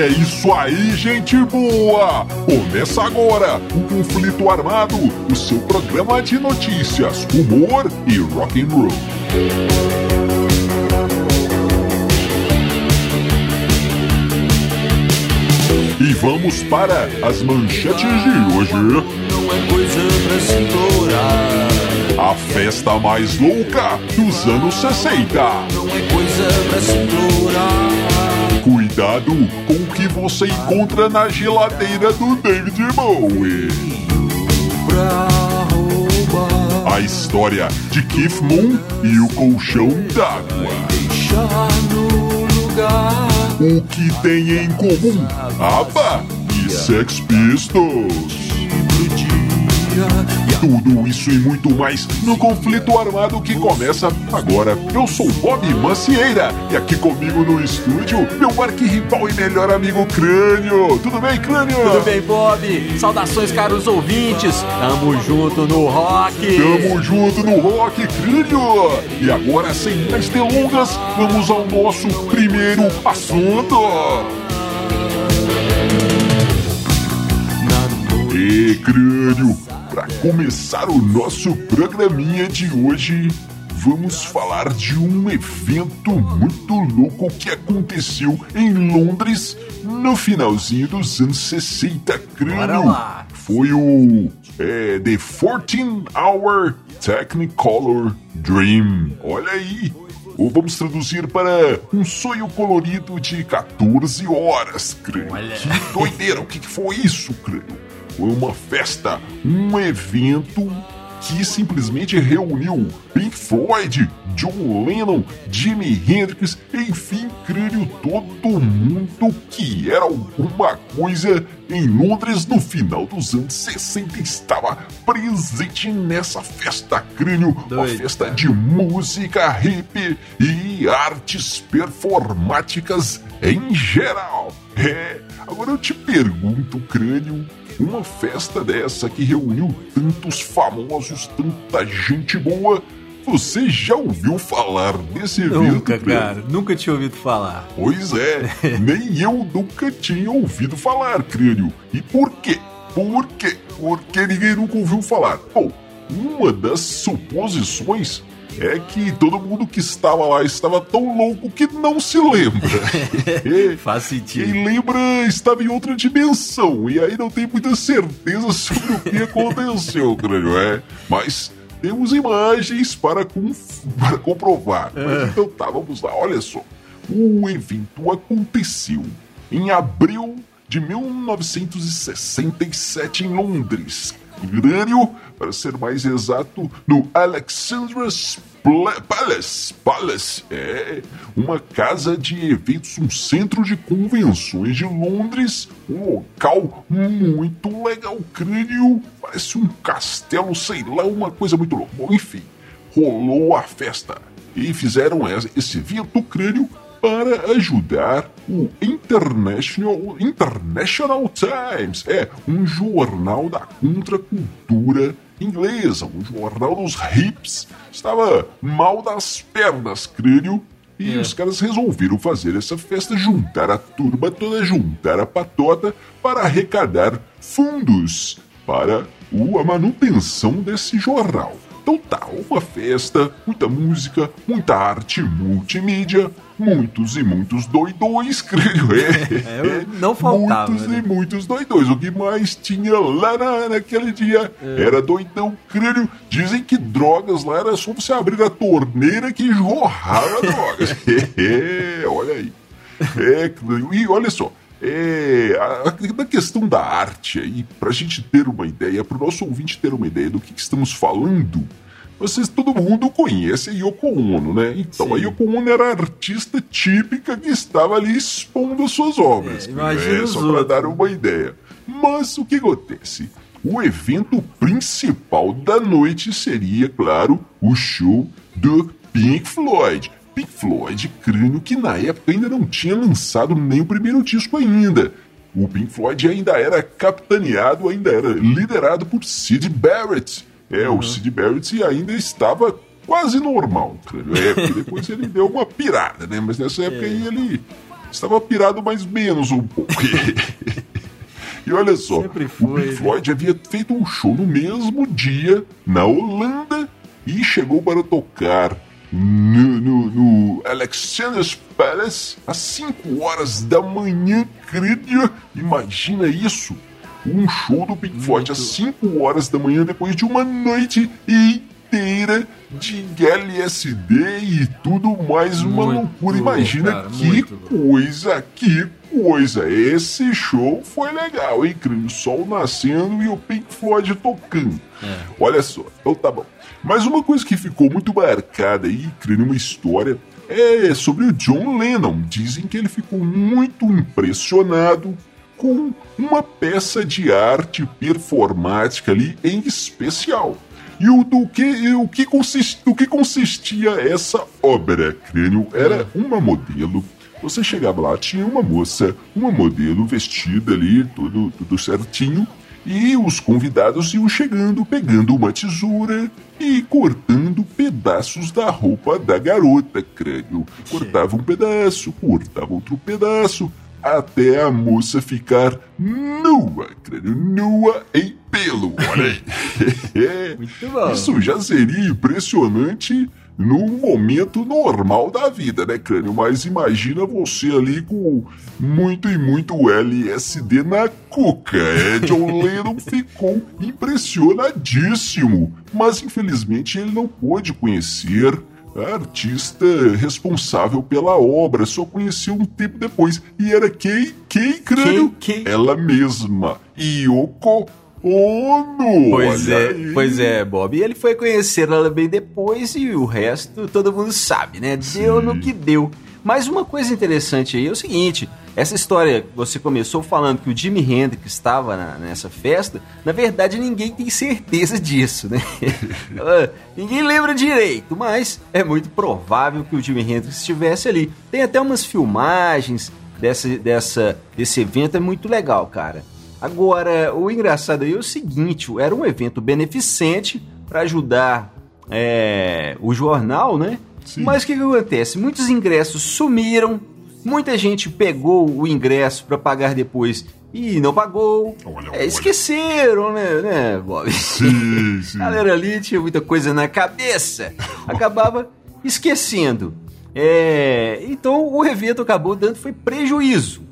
É isso aí, gente boa! Começa agora o Conflito Armado, o seu programa de notícias, humor e rock and roll. E vamos para as manchetes de hoje. Não é coisa pra se implorar. A festa mais louca dos anos 60. Não é coisa pra se implorar. Cuidado com o que você encontra na geladeira do David Bowie. A história de Keith Moon e o colchão d'água. O que tem em comum ABBA e Sex Pistols. Tudo isso e muito mais no conflito armado que começa agora. Eu sou Bob Macieira e aqui comigo no estúdio, meu arquirrival e melhor amigo Crânio. Tudo bem, Crânio? Tudo bem, Bob? Saudações, caros ouvintes. Tamo junto no rock. Tamo junto no Rock Crânio! E agora, sem mais delongas, vamos ao nosso primeiro assunto! E Crânio, para começar o nosso programinha de hoje, vamos falar de um evento muito louco que aconteceu em Londres no finalzinho dos anos 60, Crânio. Bora lá. Foi o é, The 14 Hour Technicolor Dream. Olha aí. Ou vamos traduzir para um sonho colorido de 14 horas, crânio. Olha. Que doideira, o que, que foi isso, crânio? Foi uma festa, um evento que simplesmente reuniu Pink Floyd, John Lennon, Jimi Hendrix, enfim, crânio, todo mundo que era alguma coisa em Londres no final dos anos 60 estava presente nessa festa, crânio, uma Doido, festa cara. de música hip e artes performáticas em geral. É, agora eu te pergunto, crânio, uma festa dessa que reuniu tantos famosos, tanta gente boa, você já ouviu falar desse evento? Nunca, cara. Nunca tinha ouvido falar. Pois é, nem eu nunca tinha ouvido falar, crânio. E por quê? Por quê? Porque ninguém nunca ouviu falar. Bom, uma das suposições é que todo mundo que estava lá estava tão louco que não se lembra. É, Faz sentido. quem lembra estava em outra dimensão e aí não tem muita certeza sobre o que aconteceu, crânio, é? Mas temos imagens para, para comprovar. Mas então tá, vamos lá, olha só. O evento aconteceu em abril de 1967 em Londres. Crânio, para ser mais exato, no Alexandra's Palace. Palace é uma casa de eventos, um centro de convenções de Londres, um local muito legal. Crânio parece um castelo, sei lá, uma coisa muito louca. Bom, enfim, rolou a festa e fizeram es- esse evento crânio para ajudar o International, International Times, é um jornal da contracultura inglesa, um jornal dos hips. Estava mal das pernas, crânio, e os caras resolveram fazer essa festa, juntar a turma toda, juntar a patota para arrecadar fundos para a manutenção desse jornal. Então tá, uma festa, muita música, muita arte multimídia, muitos e muitos doidões, creio. É, É, não faltava, Muitos né? e muitos doidões. O que mais tinha lá na, naquele dia É. era doidão, creio. Dizem que drogas lá era só você abrir a torneira que jorrava drogas. É, olha aí. É, creio. E olha só, é, a, a- na questão da arte aí, pra gente ter uma ideia, pro nosso ouvinte ter uma ideia do que, que estamos falando, vocês, todo mundo conhece a Yoko Ono, né? Então, Sim. a Yoko Ono era a artista típica que estava ali expondo as suas obras. É, os só para dar uma ideia. Mas o que acontece? O evento principal da noite seria, claro, o show do Pink Floyd. Pink Floyd, crânio que na época ainda não tinha lançado nem o primeiro disco ainda. O Pink Floyd ainda era capitaneado, ainda era liderado por Sid Barrett. É, o Sid Barrett ainda estava quase normal, crânio. É, porque depois ele deu uma pirada, né? Mas nessa época aí ele estava pirado mais menos um pouco. e olha só, Sempre o foi, Pink né? Floyd havia feito um show no mesmo dia na Holanda e chegou para tocar no, no, no Alexander's Palace às 5 horas da manhã, credo. Imagina isso! Um show do Pink Floyd às 5 horas da manhã depois de uma noite inteira de LSD e tudo mais uma Muito loucura. Imagina cara, que coisa, que coisa. Esse show foi legal, hein? O sol nascendo e o Pink Floyd tocando. Olha só, então tá bom. Mas uma coisa que ficou muito marcada aí, Crânio, uma história, é sobre o John Lennon. Dizem que ele ficou muito impressionado com uma peça de arte performática ali em especial. E o do que, e o que, consist, do que consistia essa obra, crânio? Era uma modelo. Você chegava lá, tinha uma moça, uma modelo vestida ali, tudo, tudo certinho, e os convidados iam chegando, pegando uma tesoura e cortando pedaços da roupa da garota, crânio. Cortava um pedaço, cortava outro pedaço, até a moça ficar nua, crânio, nua em pelo. Olha aí. Muito bom. Isso já seria impressionante num momento normal da vida, né, crânio? Mas imagina você ali com muito e muito LSD na cuca. É, John Lennon ficou impressionadíssimo. Mas infelizmente ele não pôde conhecer a artista responsável pela obra. Só conheceu um tempo depois. E era quem? Quem, crânio? Quem? Quem? Ela mesma. Yoko Ono. Pois é, aí. pois é, Bob. E ele foi conhecer ela bem depois e o resto todo mundo sabe, né? Deu no que deu. Mas uma coisa interessante aí é o seguinte: essa história, você começou falando que o Jimi Hendrix estava na- nessa festa, na verdade ninguém tem certeza disso, né? Ah, ninguém lembra direito, mas é muito provável que o Jimi Hendrix estivesse ali. Tem até umas filmagens dessa, dessa, desse evento, é muito legal, cara. Agora, o engraçado aí é o seguinte: era um evento beneficente para ajudar é, o jornal, né? Sim. Mas o que, que acontece? Muitos ingressos sumiram, muita gente pegou o ingresso para pagar depois e não pagou. Olha, É, esqueceram, né, né, Bob? Sim, sim. A galera ali tinha muita coisa na cabeça, acabava esquecendo. É, então o evento acabou dando foi prejuízo.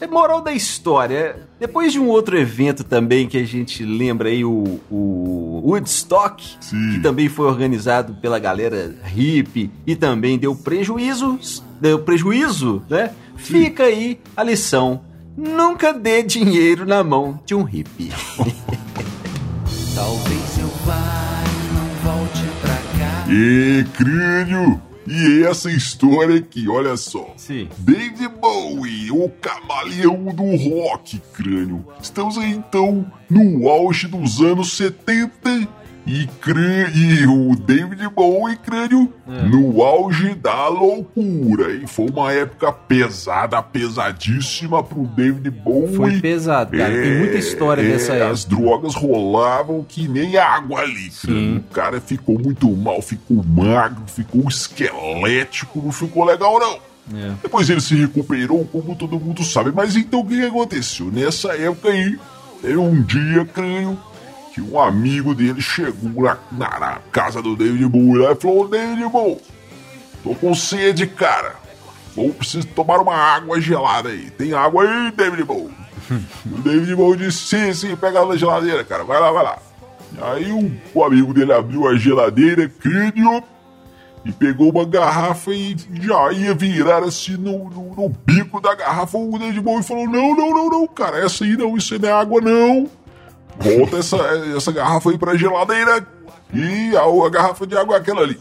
É moral da história. Depois de um outro evento também que a gente lembra aí, o, o Woodstock, Sim. que também foi organizado pela galera hippie e também deu prejuízos, deu prejuízo, né? Fica aí a lição. Nunca dê dinheiro na mão de um hippie. Talvez eu vá e não volte pra cá. E crânio! E essa história aqui, olha só. Sim. David Bowie, o camaleão do rock, crânio. Estamos aí então no auge dos anos 70 e, crã- e o David Bowie, crânio, no auge da loucura. E foi uma época pesada, pesadíssima pro David Bowie. Foi pesado, cara. Tem muita história é, dessa época. As drogas rolavam que nem água ali, crânio. O cara ficou muito mal, ficou magro, ficou esquelético, não ficou legal não. É. Depois ele se recuperou, como todo mundo sabe. Mas então o que aconteceu? Nessa época aí, teve um dia, creio, que um amigo dele chegou na, na- na casa do David Bowie e falou: David Bowie, tô com sede, cara. Ou preciso tomar uma água gelada aí. Tem água aí, David Bowie? o David Bowie disse: sim, sim, pega na geladeira, cara. Vai lá, vai lá. Aí o, o amigo dele abriu a geladeira, crânio, e pegou uma garrafa e já ia virar assim no, no, no bico da garrafa. O David Bowie falou: Não, não, não, não, cara, essa aí não, isso não é água, não. Volta essa, essa garrafa aí pra geladeira e a, a garrafa de água é aquela ali.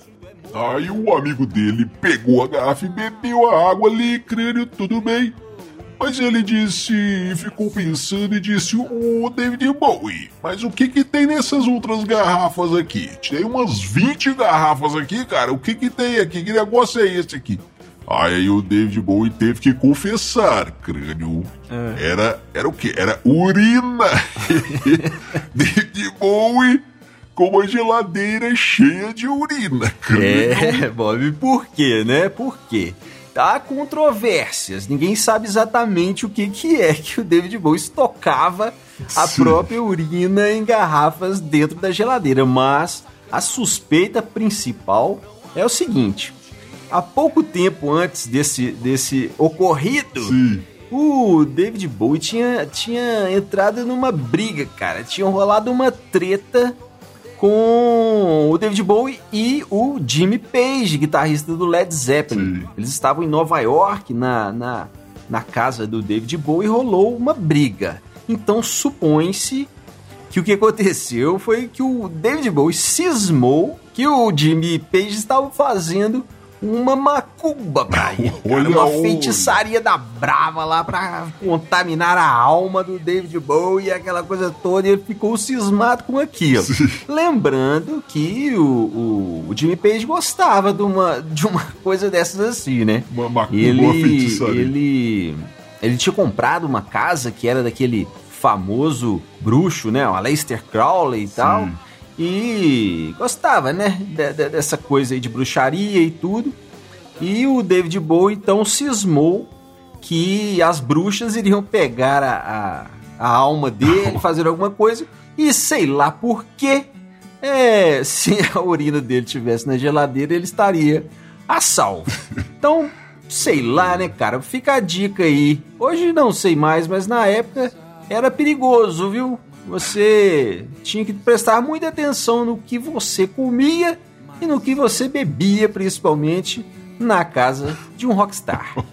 Aí o amigo dele pegou a garrafa e bebeu a água ali, crânio, tudo bem. Mas ele disse, ficou pensando e disse, ô David Bowie, mas o que que tem nessas outras garrafas aqui? Tem umas 20 garrafas aqui, cara, o que que tem aqui? Que negócio é esse aqui? Aí o David Bowie teve que confessar, crânio. Era, era o quê? Era urina. David Bowie com uma geladeira cheia de urina, crânio. É, Bob, por quê, né? Por quê? há controvérsias. Ninguém sabe exatamente o que, que é que o David Bowie estocava a Sim. própria urina em garrafas dentro da geladeira, mas a suspeita principal é o seguinte: há pouco tempo antes desse, desse ocorrido, Sim. o David Bowie tinha, tinha entrado numa briga, cara. Tinha rolado uma treta com o David Bowie e o Jimmy Page, guitarrista do Led Zeppelin. Sim. Eles estavam em Nova York, na, na, na casa do David Bowie, e rolou uma briga. Então supõe-se que o que aconteceu foi que o David Bowie cismou que o Jimmy Page estava fazendo uma macumba cara. Olha uma feitiçaria da brava lá pra contaminar a alma do David Bowie e aquela coisa toda. E ele ficou cismado com aquilo. Lembrando que o, o, o Jimmy Page gostava de uma, de uma coisa dessas assim, né? Uma macumba, uma ele, feitiçaria. ele, ele tinha comprado uma casa que era daquele famoso bruxo, né? O Aleister Crowley e tal. E gostava, né? de- de- dessa coisa aí de bruxaria e tudo. E o David Bowie então cismou que as bruxas iriam pegar a, a, a alma dele, fazer alguma coisa, e sei lá por quê. É, se a urina dele tivesse na geladeira, ele estaria a salvo. Então, sei lá, né, cara? Fica a dica aí. Hoje não sei mais, mas na época era perigoso, viu? Você tinha que prestar muita atenção no que você comia e no que você bebia, principalmente na casa de um rockstar.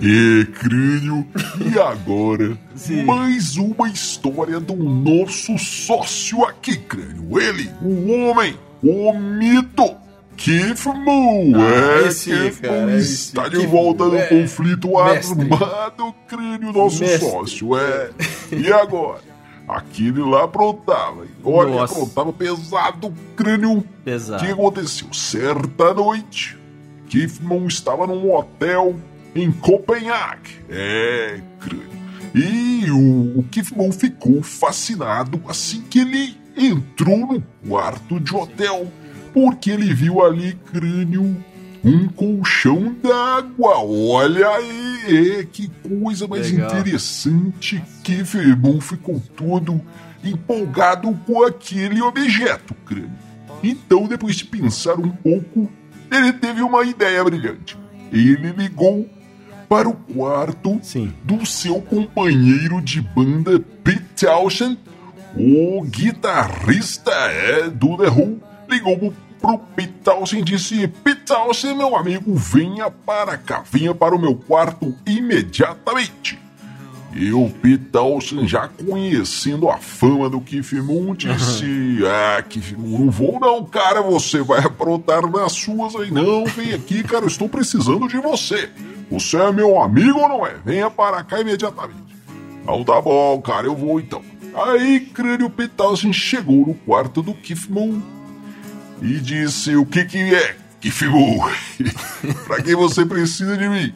E crânio, e agora Sim. mais uma história do nosso sócio aqui, crânio. Ele, o homem, o mito, Keith. Ah, é, esse cara, esse está de Keith volta no é, conflito mestre. armado, crânio, nosso Mestre. sócio. É. E agora? Aquele lá aprontava. Olha, Nossa. aprontava pesado, crânio. O Pesado. que aconteceu? Certa noite, Moon estava num hotel em Copenhague. É, crânio. E o, o Moon ficou fascinado assim que ele entrou no quarto de hotel, porque ele viu ali, crânio, um colchão d'água. Olha aí, que coisa mais Legal. interessante. Keith Moon ficou todo empolgado com aquele objeto, crânio. Então, depois de pensar um pouco, ele teve uma ideia brilhante. Ele ligou para o quarto Sim. do seu companheiro de banda Pete Townshend, o guitarrista é, do The Who, ligou pro- Townshend e disse: Townshend, meu amigo, venha para cá, venha para o meu quarto imediatamente. E o Townshend, já conhecendo a fama do Keith Moon, disse: Ah, Keith Moon, não vou não, cara, você vai aprontar nas suas aí. Não, vem aqui, cara, eu estou precisando de você. Você é meu amigo ou não é? Venha para cá imediatamente. Então tá bom, cara, eu vou então. Aí, crânio Townshend chegou no quarto do Keith Moon e disse: O que que é, Moon? pra que você precisa de mim?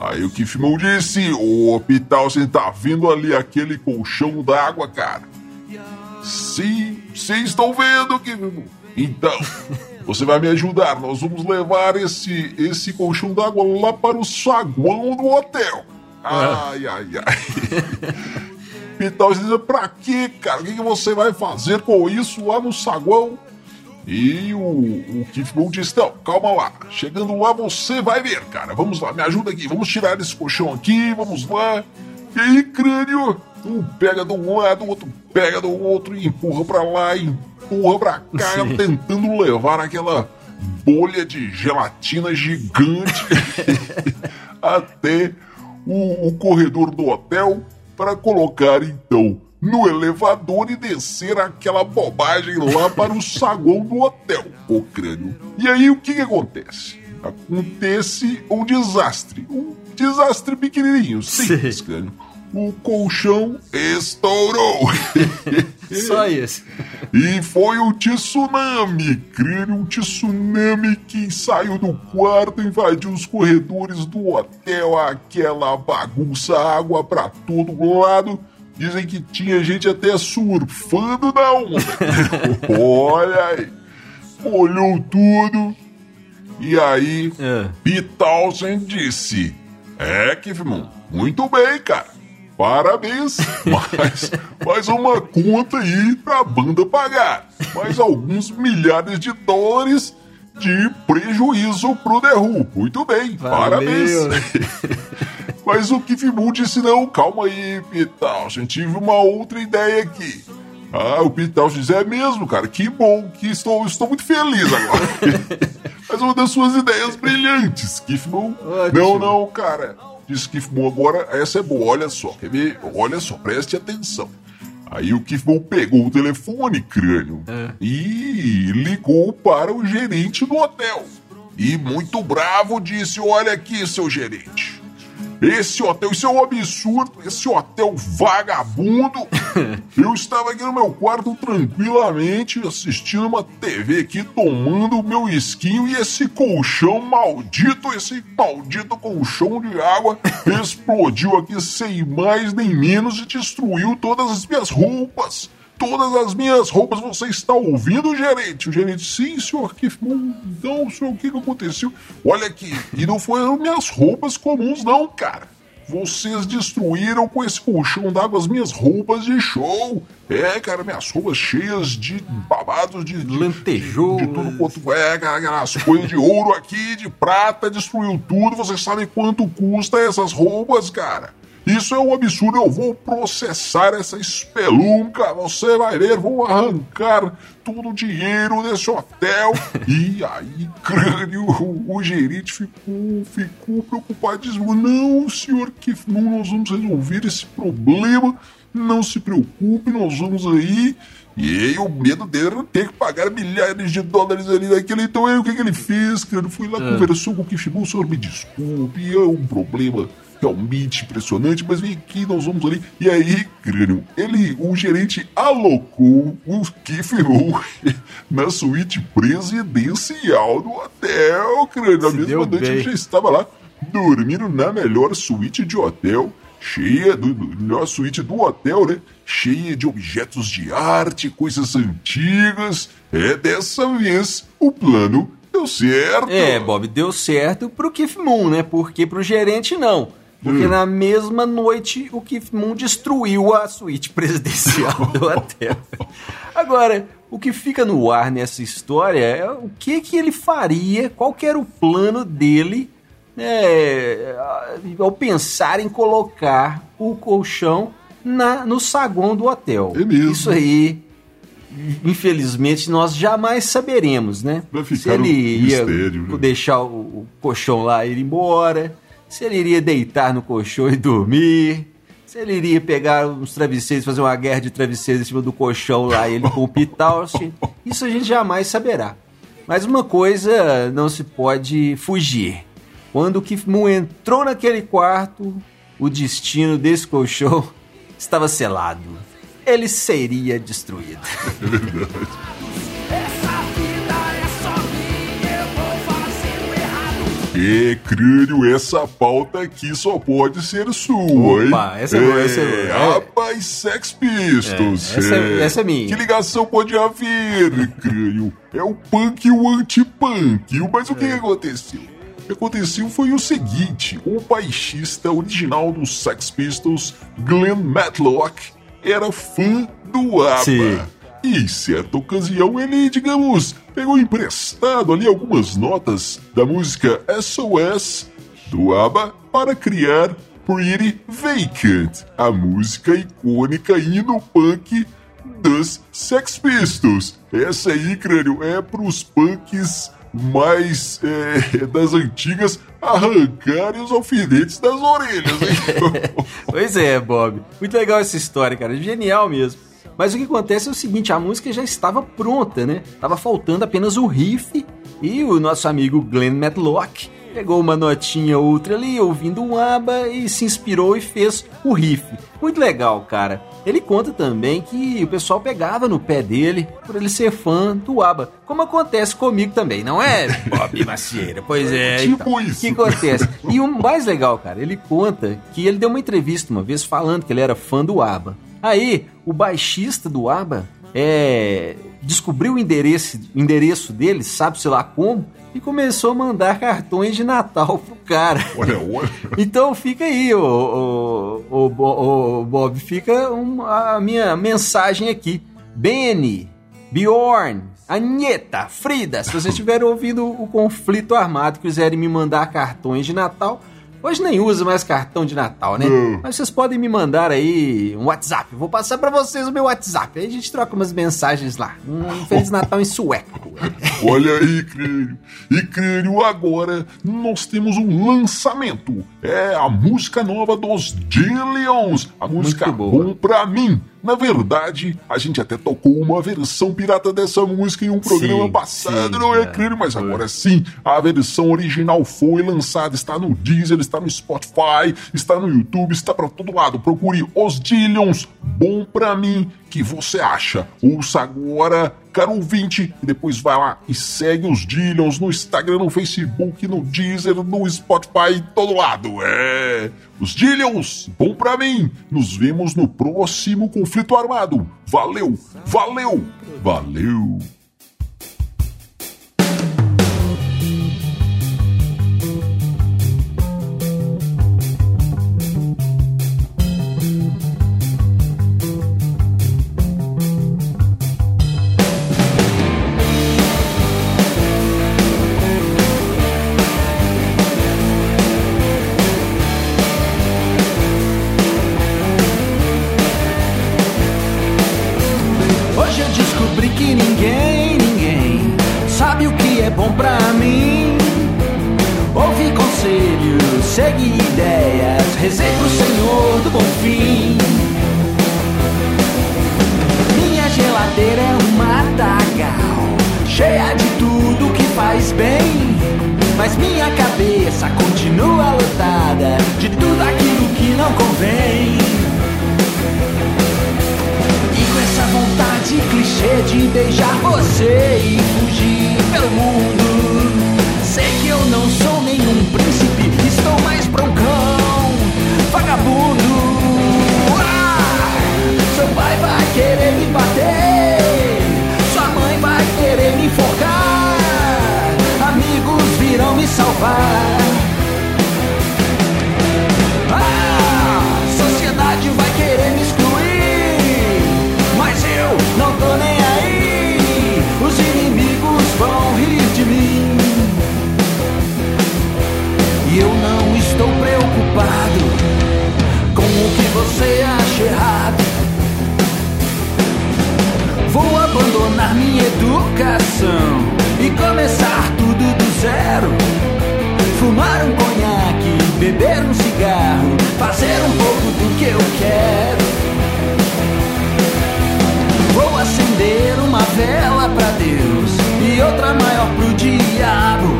Aí o Keith Moon disse: Ô, Pital, você tá vendo ali aquele colchão d'água, cara? Sim, sim, estou vendo, Moon. Então, você vai me ajudar. Nós vamos levar esse, esse colchão d'água lá para o saguão do hotel. Ai, ai, ai. Pital disse: Pra quê, cara? O que, que você vai fazer com isso lá no saguão? E o, o Keith Moon disse: Não, calma lá. Chegando lá você vai ver, cara. Vamos lá, me ajuda aqui. Vamos tirar esse colchão aqui, vamos lá. E aí, crânio, um pega de um lado, o outro pega do outro e empurra pra lá, e empurra pra cá, Sim. tentando levar aquela bolha de gelatina gigante até o, o corredor do hotel para colocar então no elevador e descer aquela bobagem lá para o saguão do hotel, o crânio. E aí o que, que acontece? Acontece um desastre. Um desastre pequenininho, simples, crânio. O colchão estourou. Só isso. E foi o tsunami, crânio, um tsunami que saiu do quarto, invadiu os corredores do hotel, aquela bagunça, água pra todo lado. Dizem que tinha gente até surfando na onda. Olha aí. olhou tudo e aí É. Disse: É, Kifmon, muito bem, cara. Parabéns, mas mais uma conta aí pra banda pagar. Mais alguns milhares de dólares de prejuízo pro The Who. Muito bem, Valeu. parabéns. Mas o Keith Moon disse: não, calma aí, Pete Townshend, tive uma outra ideia aqui. Ah, o Townshend disse: é mesmo, cara, que bom, que estou, estou muito feliz agora. Mas uma das suas ideias brilhantes, Keith Moon. Ótimo. Não, não, cara. Disse Keith Moon, agora essa é boa, olha só, quer ver? Olha só, preste atenção. Aí o Moon pegou o telefone, crânio, e ligou para o gerente do hotel. E muito bravo disse: Olha aqui, seu gerente. Esse hotel, isso é um absurdo, esse hotel vagabundo. Eu estava aqui no meu quarto tranquilamente, assistindo uma TV aqui, tomando o meu esquinho e esse colchão maldito, esse maldito colchão de água explodiu aqui sem mais nem menos e destruiu todas as minhas roupas. Todas as minhas roupas, você está ouvindo, gerente? O gerente, sim, senhor Moon. Então, senhor, o que, que aconteceu? Olha aqui, e não foram minhas roupas comuns, não, cara. Vocês destruíram com esse colchão d'água as minhas roupas de show. É, cara, minhas roupas cheias de babados, de, de, Lantejoulas. de, de tudo quanto é, cara, as coisas de ouro aqui, de prata, destruiu tudo. Vocês sabem quanto custa essas roupas, cara? Isso é um absurdo. Eu vou processar essa espelunca. Você vai ver, vou arrancar todo o dinheiro desse hotel. E aí, crânio, o gerente ficou, ficou preocupadíssimo. Não, senhor Keith Moon, nós vamos resolver esse problema. Não se preocupe, nós vamos aí. E aí o medo dele era ter que pagar milhares de dólares ali naquele. Então aí o que, que ele fez, cara? Foi lá, conversou com o Moon, senhor, me desculpe, é um problema realmente impressionante, mas vem aqui, nós vamos ali. E aí, crânio, ele, o gerente alocou o Moon na suíte presidencial do hotel, crânio. Na mesma noite ele já estava lá dormindo na melhor suíte de hotel, cheia do, do melhor suíte do hotel, né? Cheia de objetos de arte, coisas antigas. É dessa vez o plano deu certo. É, Bob, deu certo pro Keith Moon, né? Porque pro gerente não. Porque na mesma noite o Keith Moon destruiu a suíte presidencial do hotel. Agora, o que fica no ar nessa história é o que que ele faria, qual era o plano dele né, ao pensar em colocar o colchão na, no saguão do hotel. É mesmo. Isso aí, infelizmente, nós jamais saberemos, né? Vai ficar Se ele um ia mistério, né? deixar o, o colchão lá e ir embora, se ele iria deitar no colchão e dormir, se ele iria pegar uns travesseiros, fazer uma guerra de travesseiros em cima do colchão lá e ele com o Pitalche, isso a gente jamais saberá. Mas uma coisa não se pode fugir. Quando o entrou naquele quarto, o destino desse colchão estava selado. Ele seria destruído. Essa vida é só minha, eu vou fazendo errado. É, crânio, essa pauta aqui só pode ser sua, Opa, hein? essa é boa, essa é boa. Rapaz, Sex Pistols. É, essa é- essa é minha. Que ligação pode haver, crânio? É o punk e o anti-punk. Mas o que, que aconteceu? O que aconteceu foi o seguinte: o baixista original dos Sex Pistols, Glenn Matlock, era fã do ABBA. Sim. E em certa ocasião ele, digamos, pegou emprestado ali algumas notas da música SOS do ABBA para criar Pretty Vacant, a música icônica hino punk dos Sex Pistols. Essa aí, crânio, é pros punks mais é, das antigas arrancarem os alfinetes das orelhas? Pois é, Bob. Muito legal essa história, cara. Genial mesmo. Mas o que acontece é o seguinte, a música já estava pronta, né? Tava faltando apenas o riff e o nosso amigo Glenn Matlock pegou uma notinha ou outra ali, ouvindo um ABBA e se inspirou e fez o riff. Muito legal, cara. Ele conta também que o pessoal pegava no pé dele por ele ser fã do ABBA, como acontece comigo também, não é, Bob Macieira? Pois é. Tipo então. isso. O que acontece? E o mais legal, cara, ele conta que ele deu uma entrevista uma vez falando que ele era fã do ABBA. Aí, o baixista do ABBA é, descobriu o endereço, endereço dele, sabe-se lá como, e começou a mandar cartões de Natal pro cara. Olha, olha. Então fica aí, ô, ô, ô, Bob, fica um- a minha mensagem aqui. Benny, Bjorn, Anieta, Frida, se vocês estiverem ouvindo o conflito armado, quiserem me mandar cartões de Natal, hoje nem usa mais cartão de Natal, né? Não. Mas vocês podem me mandar aí um WhatsApp. Vou passar pra vocês o meu WhatsApp. Aí a gente troca umas mensagens lá. Um Feliz Natal em sueco. Olha aí, Crânio. E Crânio, agora nós temos um lançamento. É a música nova dos Dillions. A música. Bom Pra Mim. Na verdade, a gente até tocou uma versão pirata dessa música em um programa Sim, passado, sim, não é, é. Crânio? Mas agora sim, a versão original foi lançada. Está no Deezer, está no Spotify, está no YouTube, está pra todo lado. Procure os Dillions. Bom Pra Mim. que você acha? Ouça agora, caro ouvinte, e depois vai lá e segue os Dillions no Instagram, no Facebook, no Deezer, no Spotify, todo lado. É, os Dillions, bom pra mim. Nos vemos no próximo conflito armado. Valeu, valeu, valeu. Bom pra mim. Ouvi conselhos, segui ideias, rezei pro Senhor do bom fim. Minha geladeira é um matagal, cheia de tudo que faz bem. Mas minha cabeça continua lotada de tudo aquilo que não convém. E com essa vontade clichê de beijar você e fugir pelo mundo. Sei que eu não sou nenhum príncipe, estou mais pra maior pro diabo.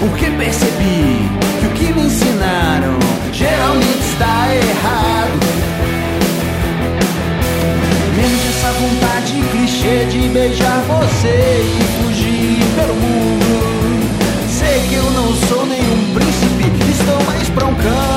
Porque percebi que o que me ensinaram geralmente está errado. Menos essa vontade clichê de beijar você e fugir pelo mundo. Sei que eu não sou nenhum príncipe, estou mais pra um.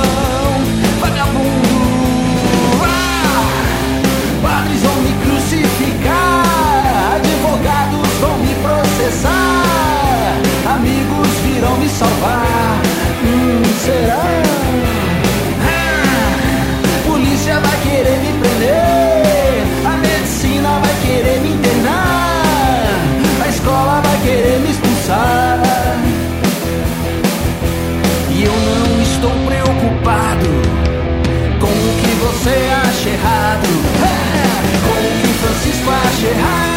behind